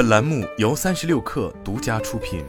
本栏目由三十六氪独家出品。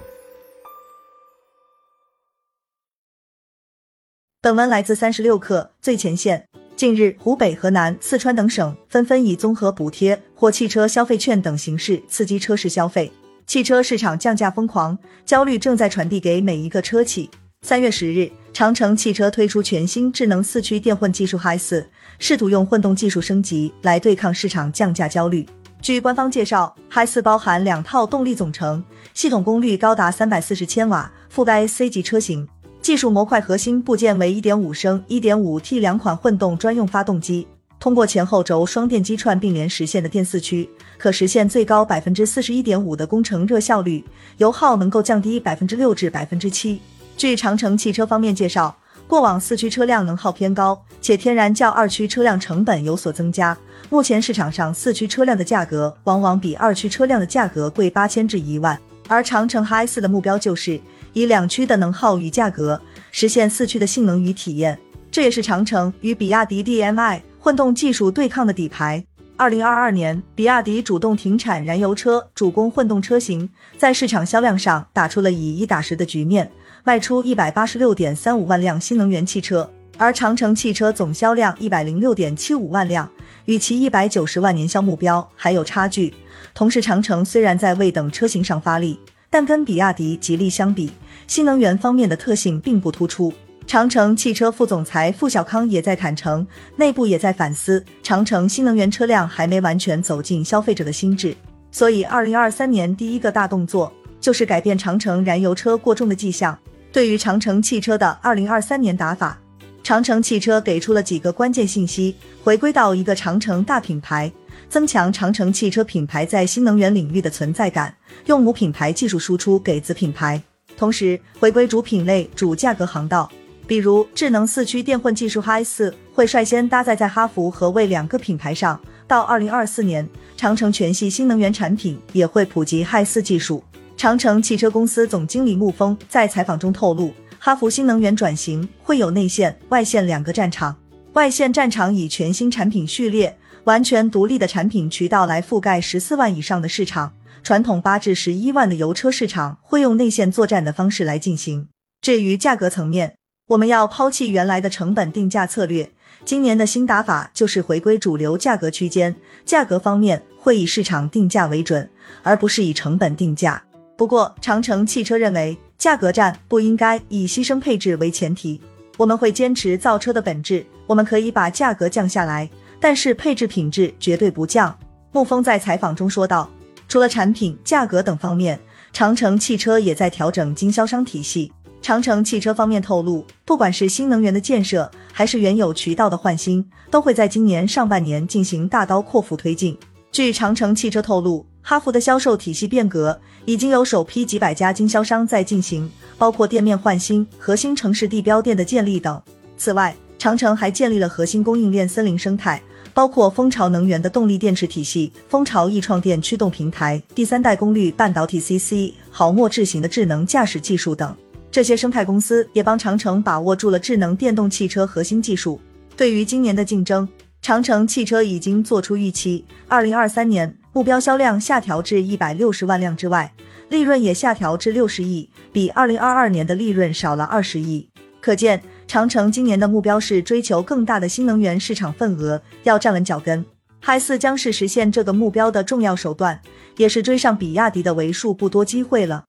本文来自三十六氪最前线。近日，湖北、河南、四川等省纷纷以综合补贴或汽车消费券等形式刺激车市消费，汽车市场降价疯狂，焦虑正在传递给每一个车企。三月十日，长城汽车推出全新智能四驱电混技术 Hi 四，试图用混动技术升级来对抗市场降价焦虑。据官方介绍，Hi 四包含两套动力总成，系统功率高达三百四十千瓦，覆盖 C 级车型。技术模块核心部件为1.5升、1.5T 两款混动专用发动机，通过前后轴双电机串并联实现的电四驱，可实现最高百分之四十一点五的工程热效率，油耗能够降低百分之六至百分之七。据长城汽车方面介绍，过往四驱车辆能耗偏高，且天然较二驱车辆成本有所增加。目前市场上四驱车辆的价格往往比二驱车辆的价格贵八千至一万，而长城 Hi 四的目标就是以两驱的能耗与价格实现四驱的性能与体验，这也是长城与比亚迪 DMI 混动技术对抗的底牌。二零二二年，比亚迪主动停产燃油车，主攻混动车型，在市场销量上打出了以一打十的局面。卖出一百八十六点三五万辆新能源汽车，而长城汽车总销量一百零六点七五万辆，与其一百九十万年销目标还有差距。同时，长城虽然在未等车型上发力，但跟比亚迪、吉利相比，新能源方面的特性并不突出。长城汽车副总裁付小康也在坦诚，内部也在反思，长城新能源车辆还没完全走进消费者的心智，所以二零二三年第一个大动作就是改变长城燃油车过重的迹象。对于长城汽车的二零二三年打法，长城汽车给出了几个关键信息：回归到一个长城大品牌，增强长城汽车品牌在新能源领域的存在感，用母品牌技术输出给子品牌，同时回归主品类、主价格航道。比如智能四驱电混技术 Hi 四会率先搭载在哈弗和魏两个品牌上，到二零二四年，长城全系新能源产品也会普及 Hi 四技术。长城汽车公司总经理穆峰在采访中透露，哈弗新能源转型会有内线、外线两个战场。外线战场以全新产品序列、完全独立的产品渠道来覆盖十四万以上的市场，传统八至十一万的油车市场会用内线作战的方式来进行。至于价格层面，我们要抛弃原来的成本定价策略，今年的新打法就是回归主流价格区间，价格方面会以市场定价为准，而不是以成本定价。不过，长城汽车认为，价格战不应该以牺牲配置为前提。我们会坚持造车的本质，我们可以把价格降下来，但是配置品质绝对不降。沐风在采访中说道。除了产品、价格等方面，长城汽车也在调整经销商体系。长城汽车方面透露，不管是新能源的建设，还是原有渠道的换新，都会在今年上半年进行大刀阔斧推进。据长城汽车透露。哈弗的销售体系变革已经有首批几百家经销商在进行，包括店面换新、核心城市地标店的建立等。此外，长城还建立了核心供应链森林生态，包括蜂巢能源的动力电池体系、蜂巢易创电驱动平台、第三代功率半导体 CC、毫末智行的智能驾驶技术等。这些生态公司也帮长城把握住了智能电动汽车核心技术。对于今年的竞争，长城汽车已经做出预期，二零二三年。目标销量下调至一百六十万辆之外，利润也下调至六十亿，比二零二二年的利润少了二十亿。可见，长城今年的目标是追求更大的新能源市场份额，要站稳脚跟。海四将是实现这个目标的重要手段，也是追上比亚迪的为数不多机会了。